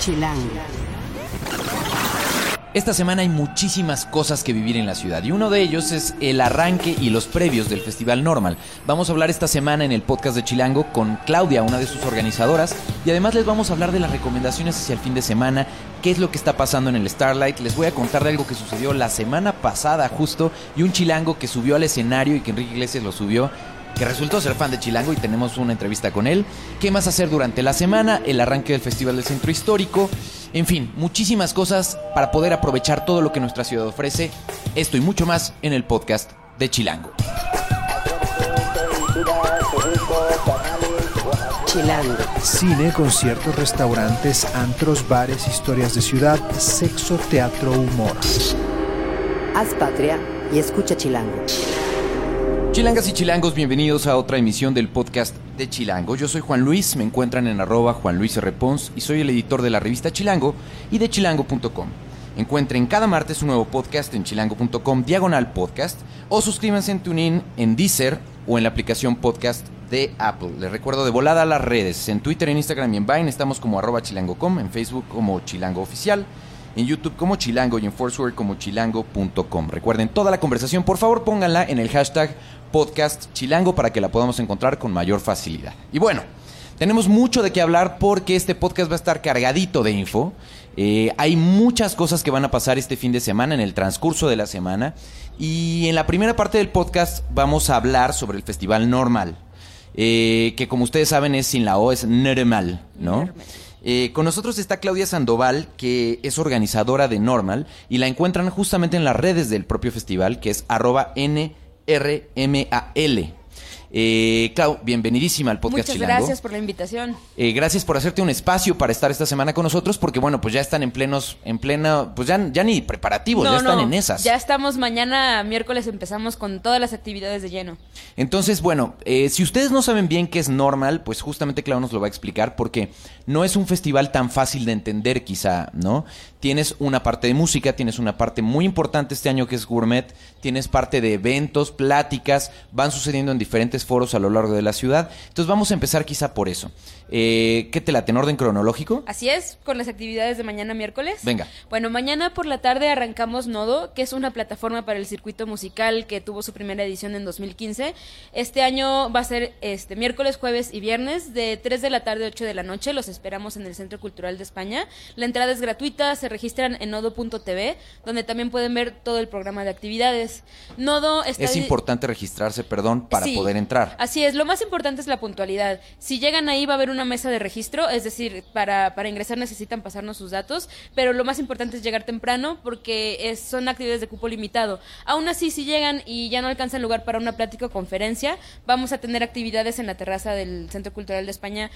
Chilango. Esta semana hay muchísimas cosas que vivir en la ciudad y uno de ellos es el arranque y los previos del Festival Normal. Vamos a hablar esta semana en el podcast de Chilango con Claudia, una de sus organizadoras, y además les vamos a hablar de las recomendaciones hacia el fin de semana, qué es lo que está pasando en el Starlight. Les voy a contar de algo que sucedió la semana pasada justo y un chilango que subió al escenario y que Enrique Iglesias lo subió que resultó ser fan de Chilango y tenemos una entrevista con él. ¿Qué más hacer durante la semana? El arranque del Festival del Centro Histórico. En fin, muchísimas cosas para poder aprovechar todo lo que nuestra ciudad ofrece. Esto y mucho más en el podcast de Chilango. Chilango. Cine, conciertos, restaurantes, antros, bares, historias de ciudad, sexo, teatro, humor. Haz patria y escucha Chilango. Chilangas y chilangos, bienvenidos a otra emisión del podcast de Chilango. Yo soy Juan Luis, me encuentran en arroba Juan Luis R. Y soy el editor de la revista Chilango y de chilango.com. Encuentren cada martes un nuevo podcast en chilango.com diagonal podcast o suscríbanse en TuneIn, en Deezer o en la aplicación podcast de Apple. Les recuerdo de volada a las redes. En Twitter, en Instagram y en Vine estamos como arroba chilango.com, en Facebook como chilango oficial en YouTube como Chilango y en Foursquare como chilango.com. Recuerden toda la conversación, por favor pónganla en el hashtag podcast chilango para que la podamos encontrar con mayor facilidad. Y bueno, tenemos mucho de qué hablar porque este podcast va a estar cargadito de info. Eh, hay muchas cosas que van a pasar este fin de semana, en el transcurso de la semana. Y en la primera parte del podcast vamos a hablar sobre el Festival Normal. eh, que como ustedes saben es sin la O, es normal, ¿no? Eh, con nosotros está Claudia Sandoval, que es organizadora de Normal, y la encuentran justamente en las redes del propio festival, que es arroba NRMAL. Eh, Clau, bienvenidísima al podcast Muchas Chilango. gracias por la invitación. Eh, gracias por hacerte un espacio para estar esta semana con nosotros, porque bueno, pues ya están en plenos, en plena, pues ya, ya ni preparativos, ya están en esas. Ya estamos mañana, miércoles, empezamos con todas las actividades de lleno. Entonces, bueno, eh, si ustedes no saben bien qué es normal, pues justamente Clau nos lo va a explicar porque no es un festival tan fácil de entender quizá, ¿no? Tienes una parte de música, tienes una parte muy importante este año que es gourmet, tienes parte de eventos, pláticas, van sucediendo en diferentes foros a lo largo de la ciudad. Entonces vamos a empezar quizá por eso. Eh, ¿Qué te late en orden cronológico? Así es, con las actividades de mañana miércoles. Venga. Bueno, mañana por la tarde arrancamos Nodo, que es una plataforma para el circuito musical que tuvo su primera edición en 2015. Este año va a ser este miércoles, jueves y viernes de 3 de la tarde a 8 de la noche. Los esperamos en el Centro Cultural de España. La entrada es gratuita, se registran en nodo.tv, donde también pueden ver todo el programa de actividades. Nodo está Es importante registrarse, perdón, para Sí, poder entrar. Así es, lo más importante es la puntualidad. Si llegan ahí va a haber una mesa de registro, es decir, para, para ingresar necesitan pasarnos sus datos, pero lo más importante es llegar temprano porque es- son actividades de cupo limitado. Aún así, si llegan y ya no alcanzan lugar para una plática o conferencia, vamos a tener actividades en la terraza del Centro Cultural de España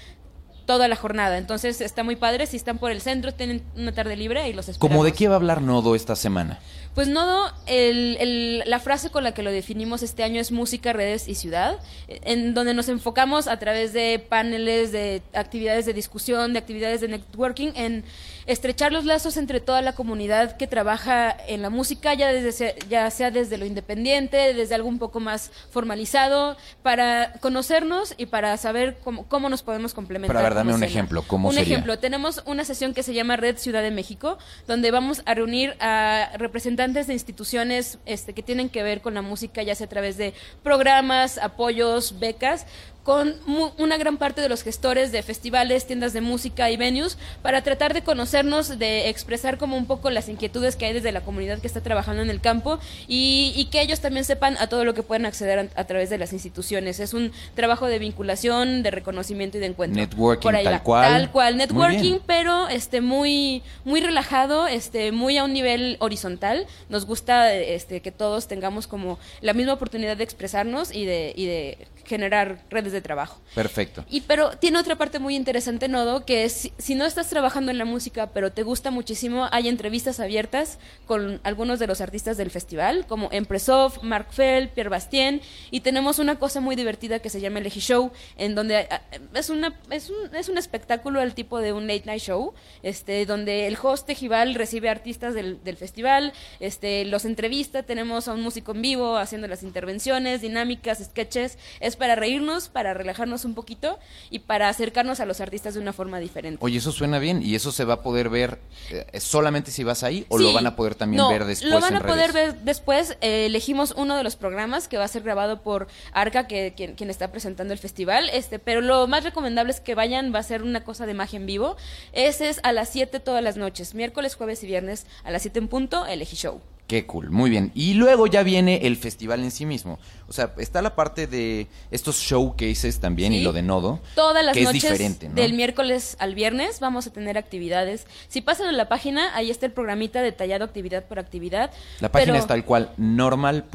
toda la jornada. Entonces está muy padre, si están por el centro, tienen una tarde libre y los esperamos. ¿Cómo de qué va a hablar Nodo esta semana? Pues Nodo, el- el- la frase con la que lo definimos este año es música, redes y ciudad, en donde nos enfocamos a través de paneles, de actividades de discusión, de actividades de networking, en estrechar los lazos entre toda la comunidad que trabaja en la música, ya, desde, ya sea desde lo independiente, desde algo un poco más formalizado, para conocernos y para saber cómo, cómo nos podemos complementar. Pero a ver, dame un escena. ejemplo, ¿cómo un sería? ejemplo, tenemos una sesión que se llama Red Ciudad de México, donde vamos a reunir a representantes de instituciones este, que tienen que ver con la música, ya sea a través de programas, apoyos, becas, con una gran parte de los gestores de festivales, tiendas de música y venues, para tratar de conocernos, de expresar como un poco las inquietudes que hay desde la comunidad que está trabajando en el campo y, y que ellos también sepan a todo lo que pueden acceder a, a través de las instituciones. Es un trabajo de vinculación, de reconocimiento y de encuentro. Networking, Por ahí tal va. cual. Tal cual, networking, pero este muy muy relajado, este muy a un nivel horizontal. Nos gusta este que todos tengamos como la misma oportunidad de expresarnos y de y de generar redes de trabajo. Perfecto. Y pero tiene otra parte muy interesante, Nodo, que es si, si no estás trabajando en la música, pero te gusta muchísimo, hay entrevistas abiertas con algunos de los artistas del festival, como Empresov, Mark Fell, Pierre Bastien, y tenemos una cosa muy divertida que se llama el Eji Show, en donde ah, es una es un, es un espectáculo al tipo de un late night show, este donde el host Ejival recibe artistas del, del festival, este los entrevista, tenemos a un músico en vivo haciendo las intervenciones, dinámicas, sketches, es para reírnos, para para relajarnos un poquito y para acercarnos a los artistas de una forma diferente. Oye, eso suena bien y eso se va a poder ver eh, solamente si vas ahí o Sí. lo van a poder también No, ver después Lo van en a poder redes? ver después. Eh, elegimos uno de los programas que va a ser grabado por Arca, que quien, quien está presentando el festival. Este, pero lo más recomendable es que vayan, va a ser una cosa de magia en vivo. Ese es a las 7 todas las noches, miércoles, jueves y viernes a las 7 en punto, el Eji Show. Qué cool, muy bien. Y luego ya viene el festival en sí mismo. O sea, está la parte de estos showcases también y lo de Nodo. Todas las que noches es diferente, ¿no? del miércoles al viernes vamos a tener actividades. Si pasan a la página, ahí está el programita detallado actividad por actividad. La página pero- es tal cual, normal.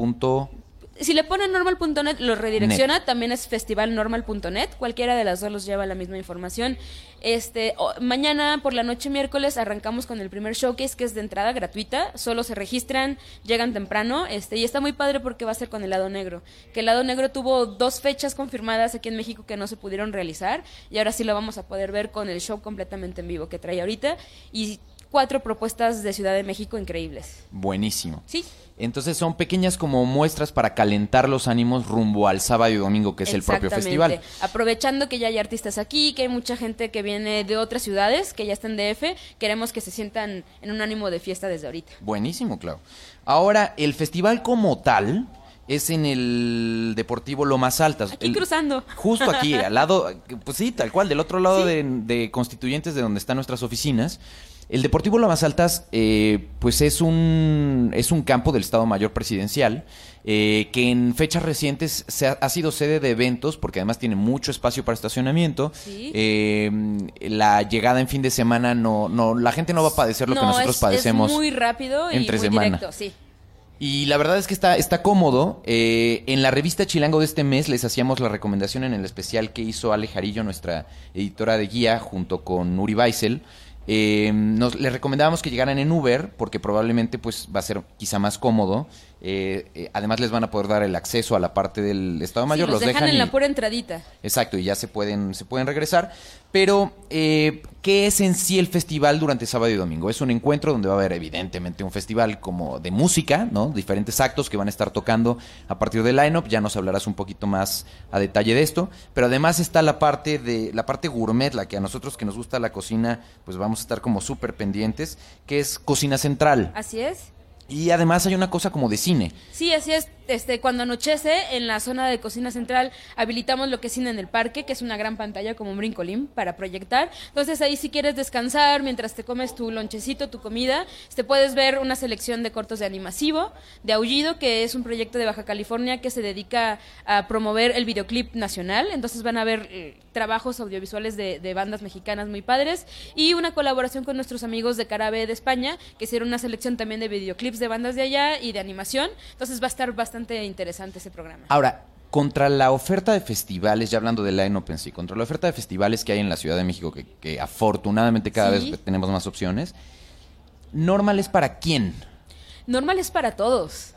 Si le ponen normal.net, lo redirecciona. También es festivalnormal.net. Cualquiera de las dos los lleva la misma información. Este, mañana por la noche miércoles arrancamos con el primer showcase que es de entrada gratuita. Solo se registran, llegan temprano. Este, y está muy padre porque va a ser con el lado negro. Que el lado negro tuvo dos fechas confirmadas aquí en México que no se pudieron realizar. Y ahora sí lo vamos a poder ver con el show completamente en vivo que trae ahorita. Y cuatro propuestas de Ciudad de México increíbles. Buenísimo. Sí. Entonces son pequeñas como muestras para calentar los ánimos rumbo al sábado y domingo, que es el propio festival. Aprovechando que ya hay artistas aquí, que hay mucha gente que viene de otras ciudades, que ya están DF, queremos que se sientan en un ánimo de fiesta desde ahorita. Buenísimo, claro. Ahora, el festival como tal es en el Deportivo Lomas Altas. Aquí El- cruzando. Justo aquí, al lado, pues sí, tal cual, del otro lado Sí. de, de Constituyentes, de donde están nuestras oficinas. El Deportivo Lomas Altas, eh, pues es un, es un campo del Estado Mayor Presidencial eh, que en fechas recientes se ha, ha sido sede de eventos, porque además tiene mucho espacio para estacionamiento. Sí. Eh, la llegada en fin de semana, no, no, la gente no va a padecer lo que No, nosotros es, padecemos. Es muy rápido y entre muy semana. directo, sí. Y la verdad es que está, está cómodo. Eh, en la revista Chilango de este mes les hacíamos la recomendación en el especial que hizo Ale Jarillo, nuestra editora de guía, junto con Nuri Baisel. Eh, nos, les recomendábamos que llegaran en Uber porque probablemente pues va a ser quizá más cómodo. Eh, eh, además les van a poder dar el acceso a la parte del Estado Mayor. Sí, los, dejan, en y- la pura entradita. Exacto, y ya se pueden, se pueden regresar. Pero, eh, ¿qué es en sí el festival durante sábado y domingo? Es un encuentro donde va a haber, evidentemente, un festival como de música, ¿no? Diferentes actos que van a estar tocando a partir del line-up. Ya nos hablarás un poquito más a detalle de esto. Pero además está la parte de, la parte gourmet, la que a nosotros que nos gusta la cocina, pues vamos a estar como súper pendientes, que es Cocina Central. Así es. Y además hay una cosa como de cine. Sí, así es. Este, cuando anochece, en la zona de cocina central, habilitamos lo que es cine en el parque, que es una gran pantalla como un brincolín para proyectar. Entonces ahí si quieres descansar mientras te comes tu lonchecito, tu comida, te puedes ver una selección de cortos de animasivo, de Aullido, que es un proyecto de Baja California que se dedica a promover el videoclip nacional. Entonces van a ver eh, trabajos audiovisuales de, de bandas mexicanas muy padres y una colaboración con nuestros amigos de Carabe de España, que hicieron una selección también de videoclips de bandas de allá y de animación. Entonces va a estar bastante interesante ese programa. Ahora, contra la oferta de festivales, ya hablando de Line Open sí, contra la oferta de festivales que hay en la Ciudad de México, que, que afortunadamente cada Sí. vez tenemos más opciones, ¿normal es para quién? Normal es para todos.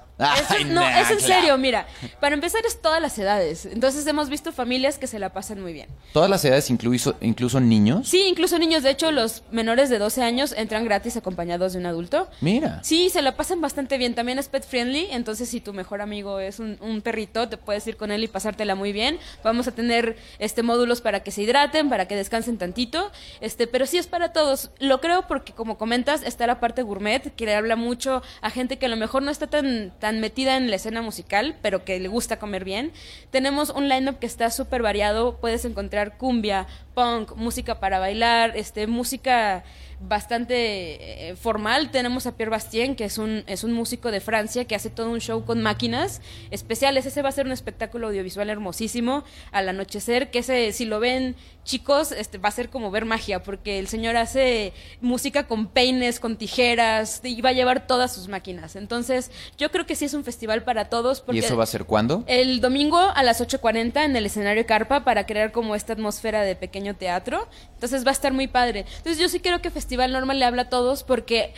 Ay, no, nah, es en claro. serio, mira. Para empezar es todas las edades. Entonces hemos visto familias que se la pasan muy bien. ¿Todas las edades, incluso, incluso niños? Sí, incluso niños. De hecho, los menores de 12 años entran gratis acompañados de un adulto. Mira. Sí, se la pasan bastante bien. También es pet friendly, entonces si tu mejor amigo es un, un perrito, te puedes ir con él y pasártela muy bien. Vamos a tener este módulos para que se hidraten, para que descansen tantito. Este, pero sí es para todos. Lo creo porque como comentas, está la parte gourmet que le habla mucho a gente que a lo mejor no está tan tan metida en la escena musical, pero que le gusta comer bien. Tenemos un lineup que está súper variado. Puedes encontrar cumbia, punk, música para bailar, este, música bastante eh, formal. Tenemos a Pierre Bastien, que es un, es un músico de Francia que hace todo un show con máquinas especiales. Ese va a ser un espectáculo audiovisual hermosísimo al anochecer, que ese, si lo ven chicos, este, va a ser como ver magia, porque el señor hace música con peines, con tijeras, y va a llevar todas sus máquinas. Entonces, yo creo que sí es un festival para todos. Porque ¿Y eso va a ser cuándo? el domingo a las 8.40 en el escenario Carpa para crear como esta atmósfera de pequeño teatro. Entonces va a estar muy padre. Entonces yo sí creo que Festival Normal le habla a todos porque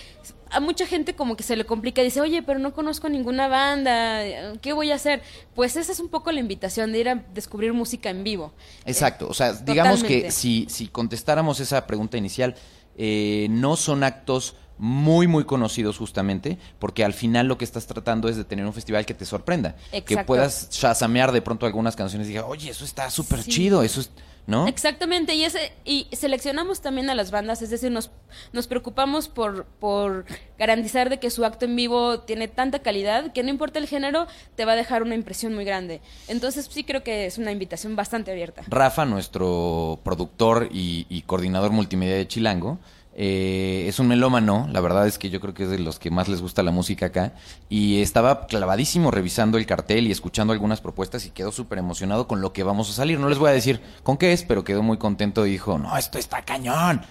a mucha gente como que se le complica. Dice, oye, pero no conozco ninguna banda. ¿Qué voy a hacer? Pues esa es un poco la invitación de ir a descubrir música en vivo. Exacto, o sea, digamos que si, si contestáramos esa pregunta inicial, eh, no son actos muy muy conocidos justamente porque al final lo que estás tratando es de tener un festival que te sorprenda que Exacto. puedas chasamear de pronto algunas canciones y digas oye eso está súper Sí. chido eso es no Exactamente, y ese y seleccionamos también a las bandas, es decir, nos, nos preocupamos por, por garantizar de que su acto en vivo tiene tanta calidad que no importa el género, te va a dejar una impresión muy grande. Entonces sí creo que es una invitación bastante abierta. Rafa, nuestro productor y, y coordinador multimedia de Chilango, eh, es un melómano, la verdad es que yo creo que es de los que más les gusta la música acá, y estaba clavadísimo revisando el cartel y escuchando algunas propuestas y quedó súper emocionado con lo que vamos a salir. No les voy a decir con qué es, pero quedó muy contento y dijo, no, esto está cañón.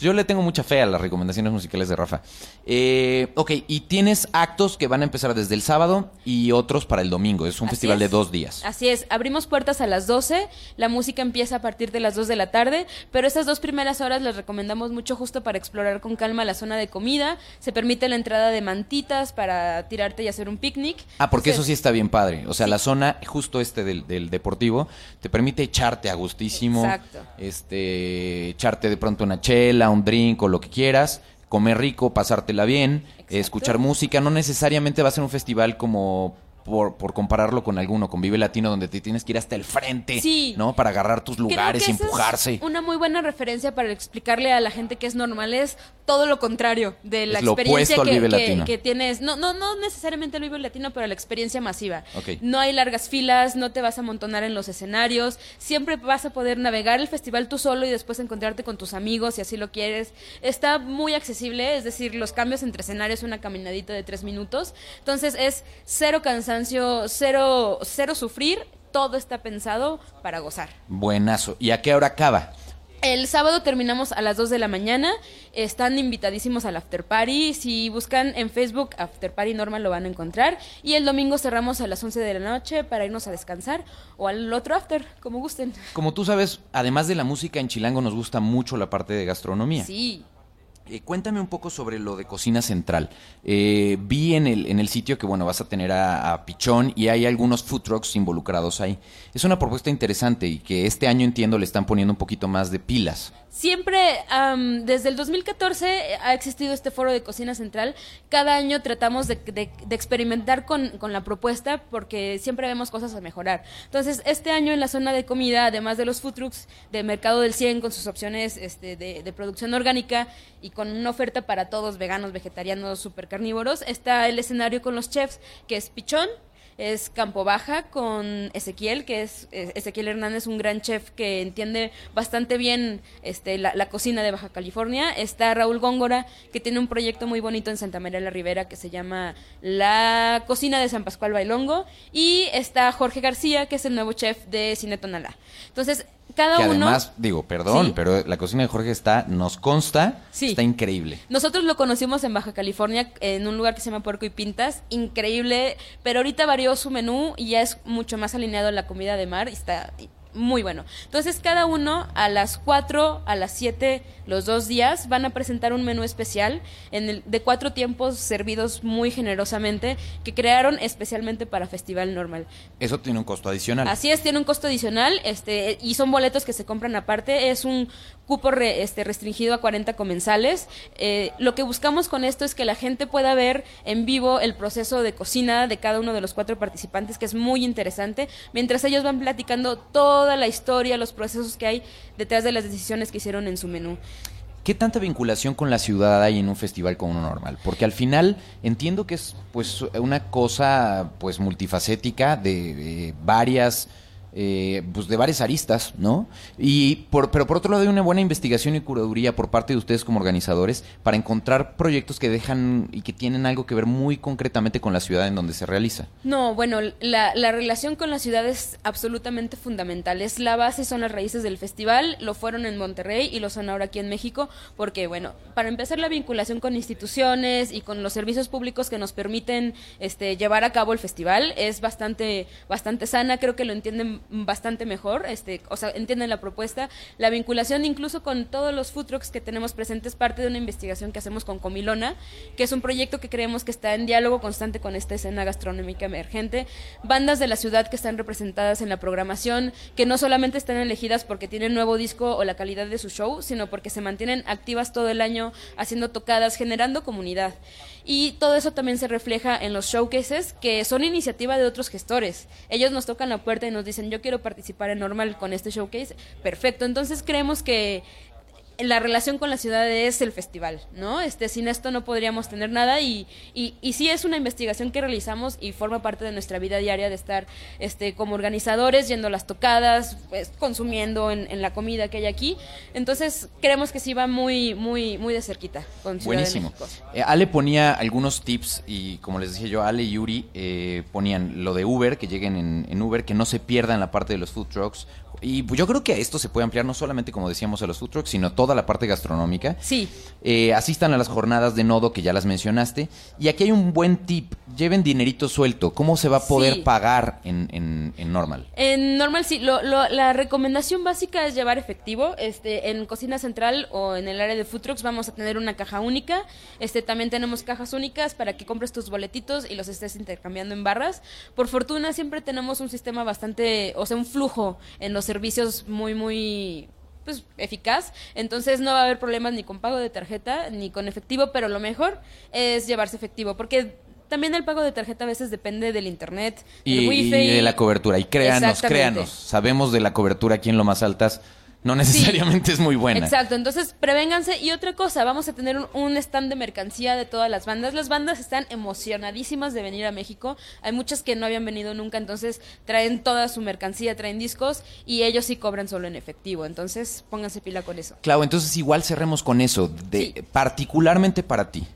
Yo le tengo mucha fe a las recomendaciones musicales de Rafa. Eh, ok, y tienes actos que van a empezar desde el sábado y otros para el domingo. Es un Así festival es. de dos días. Así es, abrimos puertas a las 12, la música empieza a partir de las 2 de la tarde, pero estas dos primeras horas les recomendamos mucho justo para explorar con calma la zona de comida, se permite la entrada de mantitas para tirarte y hacer un picnic. Ah, porque eso sí está bien padre. O sea, Sí. la zona justo este del, del deportivo te permite echarte a gustísimo. Exacto. Este, echarte de pronto una chela, un drink o lo que quieras. Comer rico, pasártela bien, Exacto. escuchar música. No necesariamente va a ser un festival como por, por compararlo con alguno, con Vive Latino, donde te tienes que ir hasta el frente, Sí. ¿no? Para agarrar tus Creo lugares que y esa es empujarse. una muy buena referencia para explicarle a la gente que es normal es todo lo contrario de la Es experiencia que, que- tienes. No, no, no necesariamente el Vive Latino, pero la experiencia masiva. No hay largas filas, no te vas a amontonar en los escenarios. Siempre vas a poder navegar el festival tú solo y después encontrarte con tus amigos si así lo quieres. Está muy accesible, es decir, los cambios entre escenarios, una caminadita de tres minutos. Entonces es cero cansancio, cero, cero sufrir. Todo está pensado para gozar. Buenazo. ¿Y a qué hora acaba? El sábado terminamos a las 2 de la mañana. Están invitadísimos al after party. Si buscan en Facebook After Party Normal lo van a encontrar. Y el domingo cerramos a las 11 de la noche para irnos a descansar o al otro after, como gusten. Como tú sabes, además de la música en Chilango nos gusta mucho la parte de gastronomía. Sí. Eh, cuéntame un poco sobre lo de Cocina Central. Eh, vi en el, en el sitio que, bueno, vas a tener a, a Pichón y hay algunos food trucks involucrados ahí. Es una propuesta interesante y que este año entiendo le están poniendo un poquito más de pilas. Siempre, am, desde el 2014 ha existido este foro de cocina central. Cada año tratamos de, experimentar con, con la propuesta porque siempre vemos cosas a mejorar. Entonces, este año en la zona de comida, además de los food trucks de Mercado del 100 con sus opciones este, de, de producción orgánica y con una oferta para todos veganos, vegetarianos, super carnívoros, está el escenario con los chefs que es Pichón, es Campo Baja con Ezequiel, que es eh, Ezequiel Hernández, un gran chef que entiende bastante bien este, la, la cocina de Baja California. Está Raúl Góngora, que tiene un proyecto muy bonito en Santa María la Ribera que se llama La Cocina de San Pascual Bailongo. Y está Jorge García, que es el nuevo chef de Cine Tonalá. Entonces, cada que uno... además, digo, perdón, Sí. pero la cocina de Jorge está, nos consta, Sí. está increíble. Nosotros lo conocimos en Baja California, en un lugar que se llama Puerco y Pintas, increíble, pero ahorita varió su menú y ya es mucho más alineado a la comida de mar y está muy bueno. Entonces cada uno a las 4, a las 7, los dos días van a presentar un menú especial en el, de cuatro tiempos servidos muy generosamente que crearon especialmente para Festival Normal. Eso tiene un costo adicional. Así es, tiene un costo adicional este, y son boletos que se compran aparte. Es un cupo re- este, restringido a 40 comensales. Eh, lo que buscamos con esto es que la gente pueda ver en vivo el proceso de cocina de cada uno de los cuatro participantes, que es muy interesante, mientras ellos van platicando toda la historia, los procesos que hay detrás de las decisiones que hicieron en su menú. ¿Qué tanta vinculación con la ciudad hay en un festival como uno normal? Porque al final entiendo que es pues una cosa pues multifacética de, de varias eh, pues de varias aristas, ¿no? Y por, pero por otro lado hay una buena investigación y curaduría por parte de ustedes como organizadores para encontrar proyectos que dejan y que tienen algo que ver muy concretamente con la ciudad en donde se realiza. No, bueno, la, la relación con la ciudad es absolutamente fundamental. Es la base, son las raíces del festival. Lo fueron en Monterrey y lo son ahora aquí en México, porque, bueno, para empezar la vinculación con instituciones y con los servicios públicos que nos permiten este, llevar a cabo el festival es bastante, bastante sana. Creo que lo entienden bastante mejor, este, o sea, entienden la propuesta, la vinculación incluso con todos los food trucks que tenemos presentes, parte de una investigación que hacemos con Comilona, que es un proyecto que creemos que está en diálogo constante con esta escena gastronómica emergente, bandas de la ciudad que están representadas en la programación, que no solamente están elegidas porque tienen nuevo disco o la calidad de su show, sino porque se mantienen activas todo el año haciendo tocadas, generando comunidad. Y todo eso también se refleja en los showcases, que son iniciativa de otros gestores. Ellos nos tocan la puerta y nos dicen, yo quiero participar en Normal con este showcase. Perfecto. Entonces creemos que la relación con la ciudad es el festival, ¿no? Este, sin esto no podríamos tener nada y, y, y, sí es una investigación que realizamos y forma parte de nuestra vida diaria de estar este, como organizadores, yendo a las tocadas, pues, consumiendo en, en, la comida que hay aquí. Entonces, creemos que sí va muy, muy, muy de cerquita con Ciudad Buenísimo. de México. Eh, Ale ponía algunos tips y como les decía yo, Ale y Yuri eh, ponían lo de Uber, que lleguen en, en Uber, que no se pierdan la parte de los food trucks, y yo creo que esto se puede ampliar no solamente, como decíamos, a los food trucks, sino toda la parte gastronómica. Sí. Eh, asistan a las jornadas de nodo que ya las mencionaste. Y aquí hay un buen tip. Lleven dinerito suelto. ¿Cómo se va a poder Sí. pagar en, en, en normal? En normal sí, lo, lo- la recomendación básica es llevar efectivo. Este, en cocina central o en el área de food trucks vamos a tener una caja única. Este, también tenemos cajas únicas para que compres tus boletitos y los estés intercambiando en barras. Por fortuna siempre tenemos un sistema bastante, o sea, un flujo en los servicios muy muy pues eficaz, entonces no va a haber problemas ni con pago de tarjeta ni con efectivo, pero lo mejor es llevarse efectivo porque también el pago de tarjeta a veces depende del internet, del Y, wifi y de la cobertura. Y créanos, créanos. Sabemos de la cobertura aquí en lo más altas. No necesariamente es muy buena. Exacto, entonces prevénganse. Y otra cosa, vamos a tener un, un stand de mercancía de todas las bandas. Las bandas están emocionadísimas de venir a México. Hay muchas que no habían venido nunca, entonces traen toda su mercancía, traen discos y ellos sí cobran solo en efectivo. Entonces pónganse pila con eso. Clau, entonces igual cerremos con eso. De, Sí. Particularmente para ti,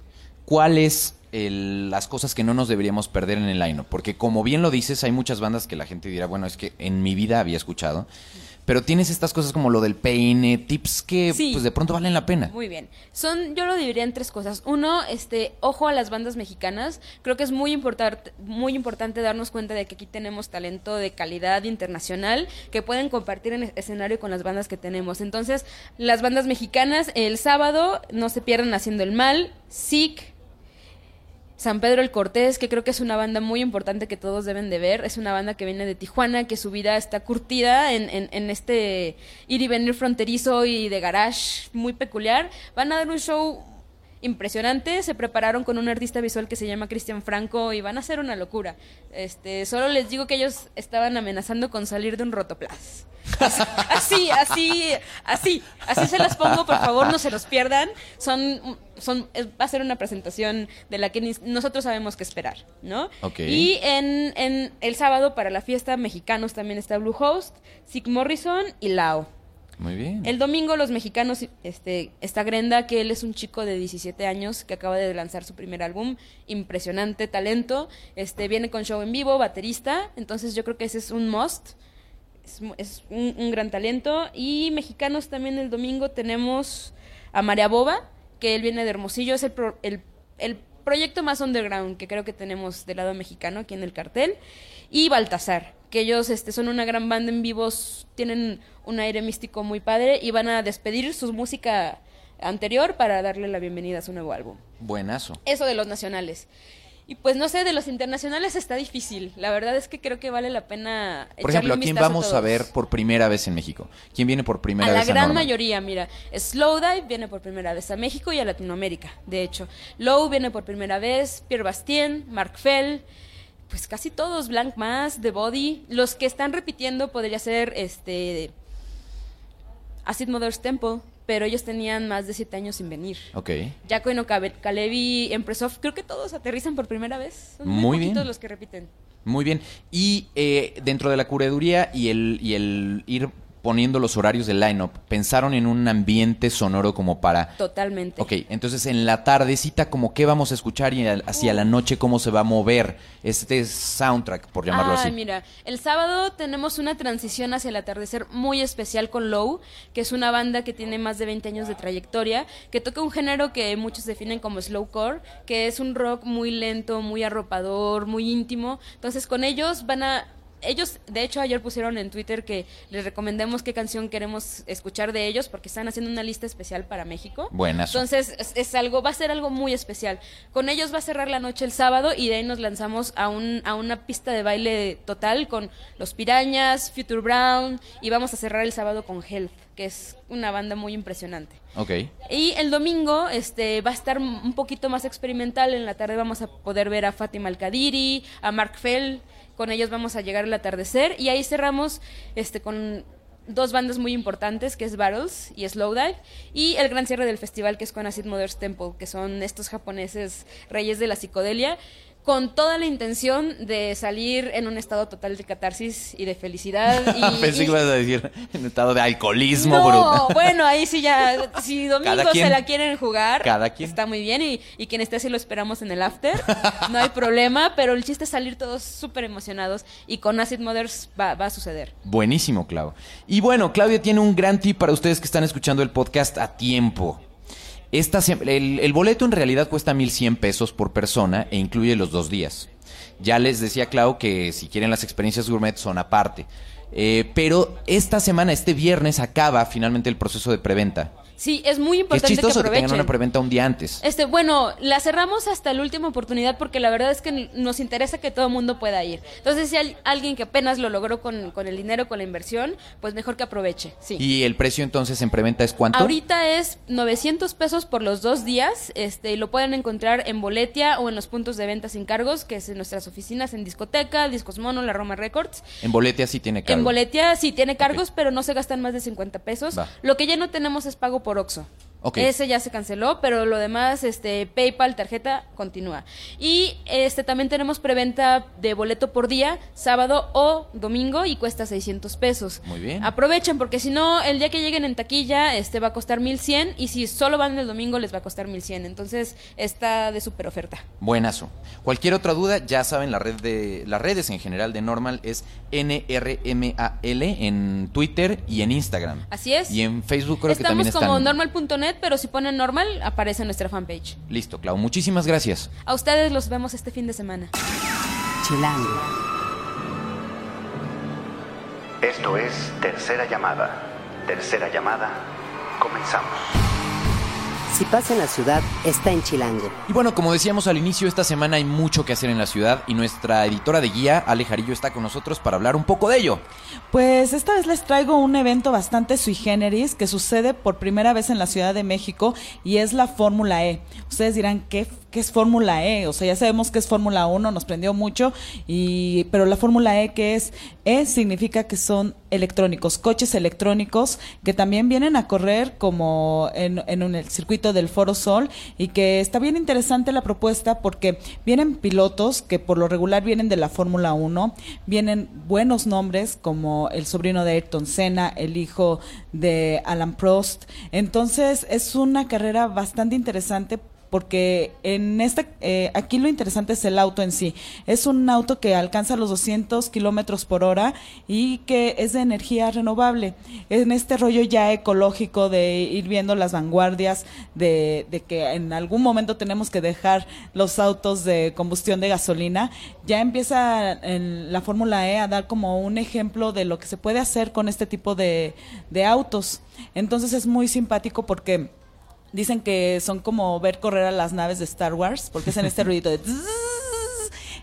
¿cuáles el- las cosas que no nos deberíamos perder en el line Porque como bien lo dices, hay muchas bandas que la gente dirá, bueno, es que en mi vida había escuchado. Pero tienes estas cosas como lo del peine, tips que Sí. pues de pronto valen la pena. Muy bien. Son, yo lo dividiría en tres cosas. Uno, este, ojo a las bandas mexicanas. Creo que es muy importante, muy importante darnos cuenta de que aquí tenemos talento de calidad internacional que pueden compartir en escenario con las bandas que tenemos. Entonces, las bandas mexicanas, el sábado, no se pierdan haciendo el mal. Sick. San Pedro el Cortés, que creo que es una banda muy importante que todos deben de ver. Es una banda que viene de Tijuana, que su vida está curtida en, en- en este ir y venir fronterizo y de garage muy peculiar. Van a dar un show impresionante. Se prepararon con un artista visual que se llama Cristian Franco y van a hacer una locura. Este, solo les digo que ellos estaban amenazando con salir de un rotoplas. Así, así, así, así se las pongo, por favor, no se los pierdan. Son, son, va a ser una presentación de la que nosotros sabemos qué esperar, ¿no? Ok. Y en, en el sábado para la fiesta mexicanos también está Bluehost, Sig Morrison y Lao. Muy bien. El domingo los mexicanos, este, está Grenda, que él es un chico de 17 años que acaba de lanzar su primer álbum, impresionante talento, este, viene con show en vivo, baterista, entonces yo creo que ese es un must, es, es un, un gran talento. Y mexicanos también el domingo tenemos a María Boba, que él viene de Hermosillo, es el, pro- el, el proyecto más underground que creo que tenemos del lado mexicano aquí en el cartel. Y Baltasar, que ellos este, son una gran banda en vivos, tienen un aire místico muy padre y van a despedir su música anterior para darle la bienvenida a su nuevo álbum. Buenazo. Eso de los nacionales. Y pues no sé, de los internacionales está difícil. La verdad es que creo que vale la pena. Por ejemplo, ¿a quién vamos a todos. ver por primera vez en México? ¿Quién viene por primera a la gran mayoría, mira, Slowdive viene por primera vez a México y a Latinoamérica, de hecho. Low viene por primera vez, Pierre Bastien, Mark Fell, pues casi todos, Blank Mass, The Body. Los que están repitiendo podría ser este Acid Mother's Temple, pero ellos tenían más de siete años sin venir. Ok. Jaco Eno Kalevi, Empress of, creo que todos aterrizan por primera vez. Son muy, Muy poquitos bien. los que repiten. Muy bien. Y eh, dentro de la curaduría y el, y el ir poniendo los horarios del line-up, ¿pensaron en un ambiente sonoro como para... Totalmente. Ok, entonces en la tardecita, como qué vamos a escuchar y hacia la noche cómo se va a mover este soundtrack, por llamarlo Ay, así. mira, el sábado tenemos una transición hacia el atardecer muy especial con Low, que es una banda que tiene más de 20 años de trayectoria, que toca un género que muchos definen como slowcore, que es un rock muy lento, muy arropador, muy íntimo. Entonces con ellos van a ellos, de hecho, ayer pusieron en Twitter que les recomendemos qué canción queremos escuchar de ellos porque están haciendo una lista especial para México. Buenas. Entonces, es, es algo, va a ser algo muy especial. Con ellos va a cerrar la noche el sábado y de ahí nos lanzamos a, un, a una pista de baile total con Los Pirañas, Future Brown y vamos a cerrar el sábado con Health, que es una banda muy impresionante. Ok. Y el domingo este, va a estar un poquito más experimental. En la tarde vamos a poder ver a Fátima Al-Kadiri, a Mark Fell. Con ellos vamos a llegar al atardecer. Y ahí cerramos este, con dos bandas muy importantes, que es Battles y Slowdive. Y el gran cierre del festival, que es con Acid Mother's Temple, que son estos japoneses reyes de la psicodelia con toda la intención de salir en un estado total de catarsis y de felicidad. Y, Pensé y- que ibas a decir en estado de alcoholismo, no, bruto. bueno, ahí sí ya, si domingo quien. se la quieren jugar, Cada quien. está muy bien y, y quien esté así lo esperamos en el after, no hay problema, pero el chiste es salir todos súper emocionados y con Acid Mothers va, va a suceder. Buenísimo, Clau. Y bueno, Claudia tiene un gran tip para ustedes que están escuchando el podcast a tiempo. Esta el, el boleto en realidad cuesta 1.100 pesos por persona e incluye los dos días. Ya les decía Clau que si quieren las experiencias gourmet son aparte. Eh, pero esta semana, este viernes, acaba finalmente el proceso de preventa. Sí, es muy Que es importante que, chistoso que, tengan aprovechen. una preventa un día antes. Este, bueno, la cerramos hasta la última oportunidad porque la verdad es que nos interesa que todo el mundo pueda ir. Entonces, si hay alguien que apenas lo logró con, con el dinero, con la inversión, pues mejor que aproveche. Sí. Y el precio entonces en preventa es cuánto? Ahorita es 900 pesos por los dos días. Este, y lo pueden encontrar en Boletia o en los puntos de venta sin cargos, que es en nuestras oficinas en Discoteca, Discos Mono, La Roma Records. En Boletia sí tiene cargo. En Boletia sí tiene cargos, pero no se gastan más de 50 pesos. Va. Lo que ya no tenemos es pago por Oxxo. Ese ya se canceló, pero lo demás, este, PayPal, tarjeta, continúa. Y este también tenemos preventa de boleto por día, sábado o domingo, y cuesta 600 pesos. Muy bien. Aprovechen, porque si no, el día que lleguen en taquilla, este va a costar 1100, y si solo van el domingo, les va a costar 1100. Entonces, está de super oferta. Buenazo. Cualquier otra duda, ya saben, la red de las redes en general de Normal es NRMAL en Twitter y en Instagram. Así es. Y en Facebook creo que Estamos también como están. Pero si ponen normal, aparece en nuestra fanpage. Listo, Clau. Muchísimas gracias. A ustedes los vemos este fin de semana. Chilango. Esto es Tercera Llamada. Tercera Llamada. Comenzamos. Si pasa en la ciudad, está en Chilango. Y bueno, como decíamos al inicio, esta semana hay mucho que hacer en la ciudad y nuestra editora de guía, Ale Jarillo, está con nosotros para hablar un poco de ello. Pues esta vez les traigo un evento bastante sui generis que sucede por primera vez en la Ciudad de México y es la Fórmula E. Ustedes dirán, ¿qué, qué es Fórmula E? O sea, ya sabemos que es Fórmula 1, nos prendió mucho, y, pero la Fórmula E, ¿qué es? E significa que son electrónicos, coches electrónicos que también vienen a correr como en, en el circuito del Foro Sol y que está bien interesante la propuesta porque vienen pilotos que por lo regular vienen de la Fórmula 1, vienen buenos nombres como el sobrino de Ayrton Senna, el hijo de Alan Prost. Entonces es una carrera bastante interesante porque en esta eh, aquí lo interesante es el auto en sí. Es un auto que alcanza los 200 kilómetros por hora y que es de energía renovable. En este rollo ya ecológico de ir viendo las vanguardias de, de que en algún momento tenemos que dejar los autos de combustión de gasolina, ya empieza en la Fórmula E a dar como un ejemplo de lo que se puede hacer con este tipo de autos. Entonces es muy simpático porque Dicen que son como ver correr a las naves de Star Wars, porque hacen este ruidito de...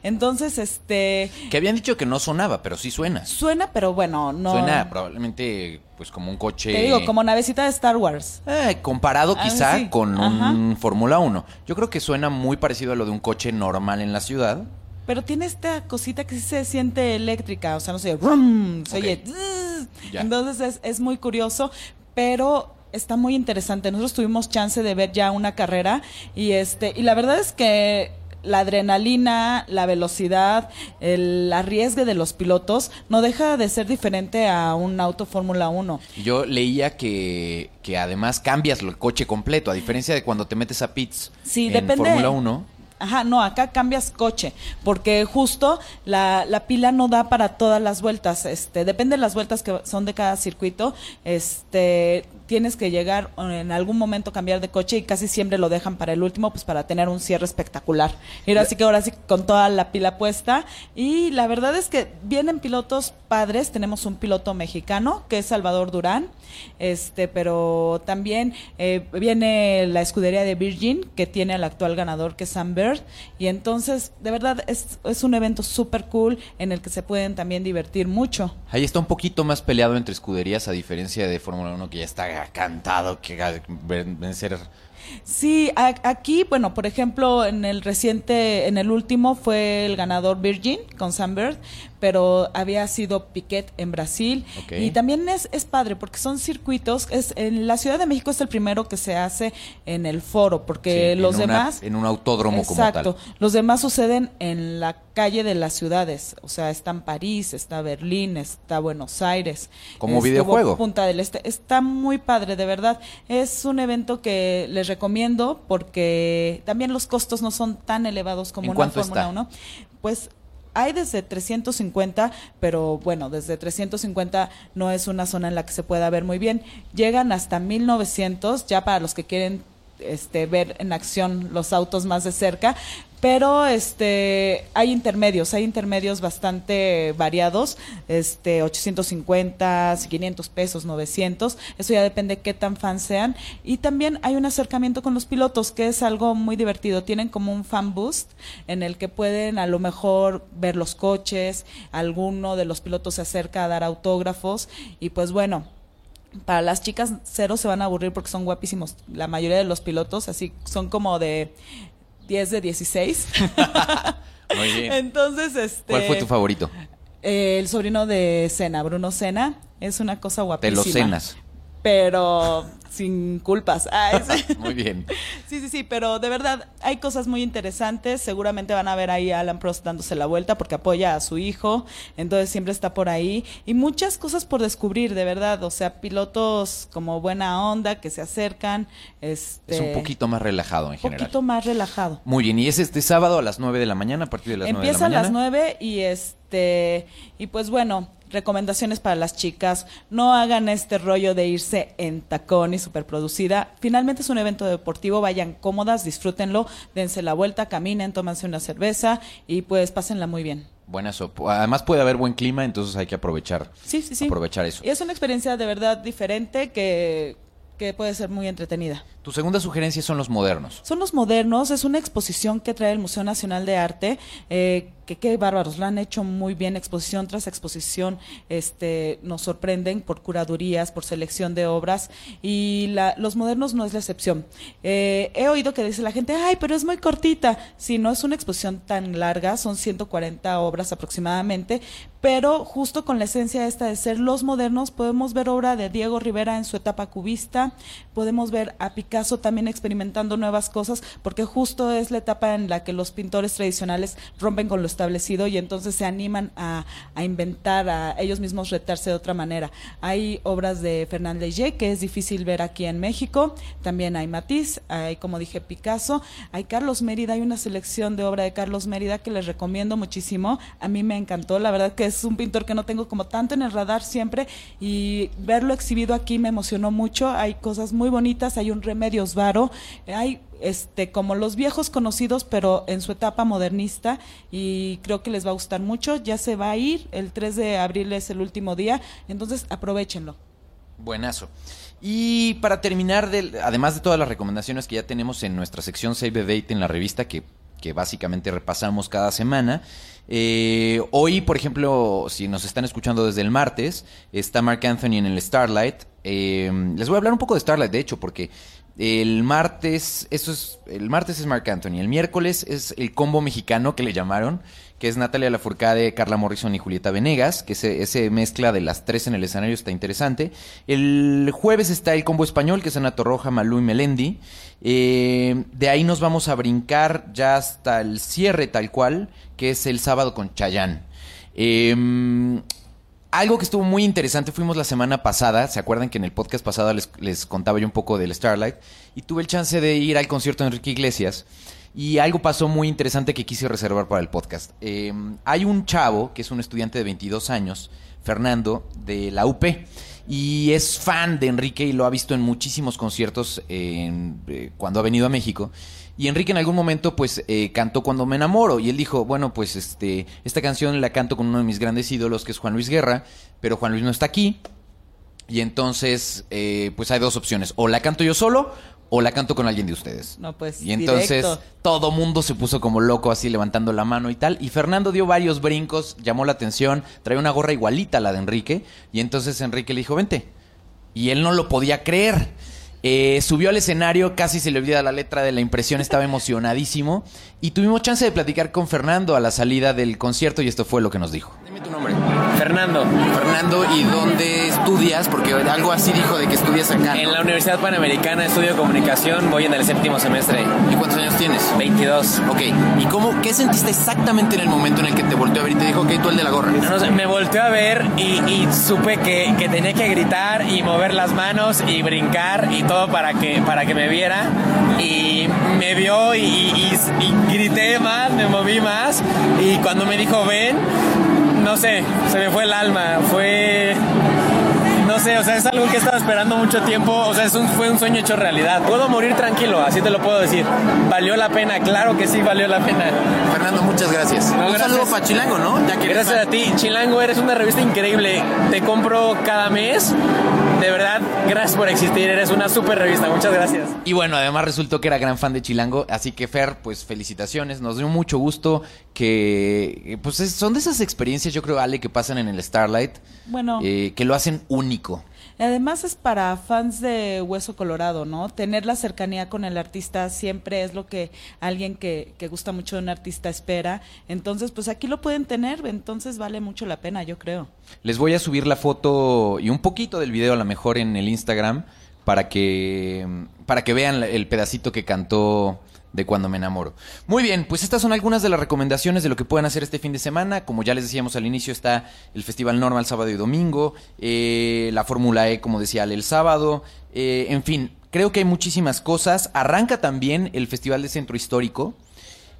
Entonces, este... Que habían dicho que no sonaba, pero sí suena. Suena, pero bueno, no... Suena probablemente pues como un coche. Te digo, como navecita de Star Wars. Eh, comparado Ah, quizá sí. con Ajá. un Fórmula 1. Yo creo que suena muy parecido a lo de un coche normal en la ciudad. Pero tiene esta cosita que sí se siente eléctrica, o sea, no se oye, zzzz. Ya. entonces es, es muy curioso, pero está muy interesante. Nosotros tuvimos chance de ver ya una carrera y este y la verdad es que la adrenalina, la velocidad, el arriesgue de los pilotos no deja de ser diferente a un auto Fórmula 1. Yo leía que, que además cambias el coche completo, a diferencia de cuando te metes a pits Sí, en. Fórmula 1. Ajá, no, acá cambias coche, porque justo la, la pila no da para todas las vueltas, este, depende de las vueltas que son de cada circuito, este, tienes que llegar en algún momento cambiar de coche y casi siempre lo dejan para el último, pues para tener un cierre espectacular. Y ahora sí que ahora sí con toda la pila puesta. Y la verdad es que vienen pilotos padres, tenemos un piloto mexicano que es Salvador Durán, este, pero también eh, viene la escudería de Virgin que tiene al actual ganador que es Sam Y entonces, de verdad, es, es un evento súper cool en el que se pueden también divertir mucho. Ahí está un poquito más peleado entre escuderías, a diferencia de Fórmula 1 que ya está cantado que vencer. Sí, aquí, bueno, por ejemplo, en el reciente, en el último fue el ganador Virgin con Sam Bird, pero había sido Piquet en Brasil. Y también es, es padre porque son circuitos, es en la Ciudad de México es el primero que se hace en el foro, porque Sí, los en una- demás... en un autódromo como Exacto. tal. Los demás suceden en la calle de las ciudades. O sea, está en París, está Berlín, está Buenos Aires. Como videojuego. Punta del Este. Está muy padre, de verdad. Es un evento que les recomiendo porque también los costos no son tan elevados como ¿En una Fórmula está? 1. Pues hay desde 350, pero bueno, desde 350 no es una zona en la que se pueda ver muy bien. Llegan hasta 1900, ya para los que quieren este, ver en acción los autos más de cerca. Pero este hay intermedios, hay intermedios bastante variados, este 850, 500 pesos, 900, eso ya depende qué tan fan sean. Y también hay un acercamiento con los pilotos que es algo muy divertido, tienen como un fan boost en el que pueden a lo mejor ver los coches, alguno de los pilotos se acerca a dar autógrafos. Y pues bueno, para las chicas cero se van a aburrir porque son guapísimos. La mayoría de los pilotos así son como de 10 de 16. Muy bien. Entonces, este ¿Cuál fue tu favorito? eh, el sobrino de Cena, Bruno Cena, es una cosa De guapísima. los cenas. Pero sin culpas. Sí. Muy bien. Sí, sí, sí, pero de verdad hay cosas muy interesantes. Seguramente van a ver ahí a Alan Prost dándose la vuelta porque apoya a su hijo, entonces siempre está por ahí. Y muchas cosas por descubrir, de verdad. O sea, pilotos como buena onda que se acercan. Este, Es un poquito más relajado en un general. poquito más relajado. Muy bien, y es este sábado a las 9 de la mañana, a partir de las 9 de la Empieza a mañana. las 9 y este y pues bueno, recomendaciones para las chicas, no hagan este rollo de irse en tacón y superproducida. Finalmente es un evento deportivo, vayan cómodas, disfrútenlo, dense la vuelta, caminen, tómanse una cerveza y pues pásenla muy bien. Buenas, op- además puede haber buen clima, entonces hay que aprovechar. Sí, sí, sí. Aprovechar eso. Y es una experiencia de verdad diferente que que puede ser muy entretenida. Tu segunda sugerencia son los modernos. Son los modernos, es una exposición que trae el Museo Nacional de Arte, eh, que qué bárbaros, lo han hecho muy bien, exposición tras exposición, este, nos sorprenden por curadurías, por selección de obras, y la- los modernos no es la excepción. Eh, he oído que dice la gente, ay, pero es muy cortita. Si no es una exposición tan larga, son 140 obras aproximadamente, pero justo con la esencia esta de ser los modernos, podemos ver obra de Diego Rivera en su etapa cubista, podemos ver a Picasso también experimentando nuevas cosas, porque justo es la etapa en la que los pintores tradicionales rompen con lo establecido y entonces se animan a, a inventar, a ellos mismos retarse de otra manera. Hay obras de Fernand Léger que es difícil ver aquí en México, también hay Matisse, hay como dije Picasso, hay Carlos Mérida, hay una selección de obra de Carlos Mérida que les recomiendo muchísimo, a mí me encantó, la verdad que es un pintor que no tengo como tanto en el radar siempre y verlo exhibido aquí me emocionó mucho, hay cosas muy bonitas, hay un Remedios Varo, hay este como los viejos conocidos pero en su etapa modernista y creo que les va a gustar mucho, ya se va a ir, el 3 de abril es el último día, entonces aprovechenlo. Buenazo. Y para terminar, del- además de todas las recomendaciones que ya tenemos en nuestra sección Save the Date en la revista, que, que básicamente repasamos cada semana, eh, hoy, por ejemplo, si nos están escuchando desde el martes, está Mark Anthony en el Starlight. Eh, les voy a hablar un poco de Starlight, de hecho, porque el martes, eso es, el martes es Mark Anthony, el miércoles es el combo mexicano que le llamaron, que es Natalia Lafourcade, Carla Morrison y Julieta Venegas, que ese, mezcla de las tres en el escenario está interesante. El jueves está el combo español, que es Ana Torroja, Malú y Melendi. Eh, de ahí nos vamos a brincar ya hasta el cierre tal cual, que es el sábado con Chayán. Eh, algo que estuvo muy interesante, fuimos la semana pasada, ¿se acuerdan que en el podcast pasado les, contaba yo un poco del Starlight? Y tuve el chance de ir al concierto de Enrique Iglesias. y algo pasó muy interesante que quise reservar para el podcast. Eh, hay un chavo que es un estudiante de 22 años, Fernando, de la UP, y es fan de Enrique y lo ha visto en muchísimos conciertos eh, cuando ha venido a México. Y Enrique en algún momento pues eh, cantó Cuando me enamoro y él dijo, bueno pues este esta canción la canto con uno de mis grandes ídolos que es Juan Luis Guerra, pero Juan Luis no está aquí. Y entonces eh, pues hay dos opciones, o la canto yo solo o la canto con alguien de ustedes. No, pues, Y entonces directo. todo mundo se puso como loco así levantando la mano y tal. Y Fernando dio varios brincos, llamó la atención, traía una gorra igualita a la de Enrique. Y entonces Enrique le dijo, vente. Y él no lo podía creer. Eh, subió al escenario, casi se le olvida la letra de la impresión, estaba emocionadísimo. Y tuvimos chance de platicar con Fernando a la salida del concierto y esto fue lo que nos dijo. Dime tu nombre. Fernando, Fernando, ¿y dónde estudias? Porque algo así dijo de que estudias acá. en la Universidad Panamericana estudio comunicación, voy en el séptimo semestre, ¿Y cuántos años tienes? 22. Ok, ¿y cómo, qué sentiste exactamente en el momento en el que te volteó a ver y te dijo, ok, tú el de la gorra? No sé, me volteó a ver y, y supe que, que tenía que gritar y mover las manos y brincar y todo para que, para que me viera. Y me vio y, y- y grité más, me moví más. Y cuando me dijo ven, no sé, se me fue el alma. Fue. Sé, o sea, es algo que estaba esperando mucho tiempo. O sea, es un, fue un sueño hecho realidad. Puedo morir tranquilo, así te lo puedo decir. ¿Valió la pena? Claro que sí, valió la pena. Fernando, muchas gracias. No, Un gracias. saludo para Chilango, ¿no? Ya que eres Gracias a ti, Chilango, eres una revista increíble. Te compro cada mes. De verdad, gracias por existir. Eres una super revista. Muchas gracias. Y bueno, además resultó que era gran fan de Chilango, así que Fer, pues felicitaciones, nos dio mucho gusto que, pues es- son de esas experiencias, yo creo, Ale, que pasan en el Starlight, Bueno. eh, que lo hacen único. Además es para fans de Hueso Colorado, ¿no? Tener la cercanía con el artista siempre es lo que alguien que, que gusta mucho de un artista espera. Entonces, pues aquí lo pueden tener, entonces vale mucho la pena, yo creo. Les voy a subir la foto y un poquito del video a lo mejor en el Instagram para que, para que vean el pedacito que cantó de cuando me enamoro. Muy bien, pues estas son algunas de las recomendaciones de lo que pueden hacer este fin de semana. Como ya les decíamos al inicio, está el Festival Normal sábado y domingo, eh, la Fórmula E, como decía el sábado, eh, en fin, creo que hay muchísimas cosas. Arranca también el Festival de Centro Histórico.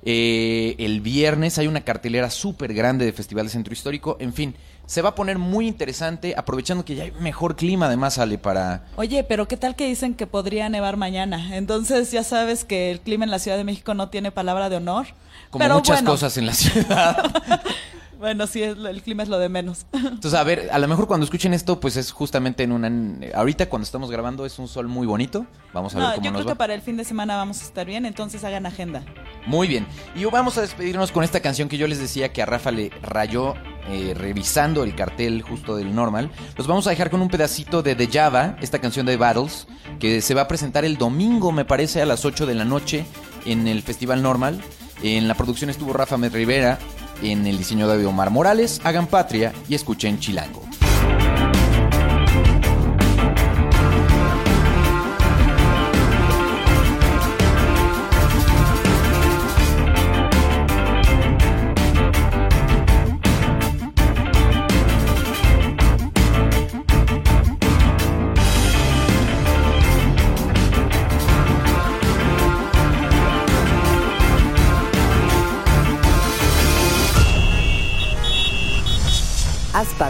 Eh, el viernes hay una cartelera súper grande de Festival de Centro Histórico. En fin, se va a poner muy interesante, aprovechando que ya hay mejor clima además, Ale, para... Oye, pero ¿qué tal que dicen que podría nevar mañana? Entonces ya sabes que el clima en la Ciudad de México no tiene palabra de honor. Como pero muchas bueno, cosas en la ciudad. Bueno, sí, el clima es lo de menos. Entonces, a ver, a lo mejor cuando escuchen esto, pues es justamente en una... Ahorita cuando estamos grabando es un sol muy bonito. Vamos a ver cómo yo nos creo va. que para el fin de semana vamos a estar bien, entonces hagan agenda. Muy bien. Y vamos a despedirnos con esta canción que yo les decía que a Rafa le rayó eh, revisando el cartel justo del normal. Los vamos a dejar con un pedacito de The Java, esta canción de Battles, que se va a presentar el domingo, me parece, a las 8 de la noche en el Festival Normal. En la producción estuvo Rafa Med Rivera, en el diseño de Omar Morales. Hagan patria y escuchen Chilango.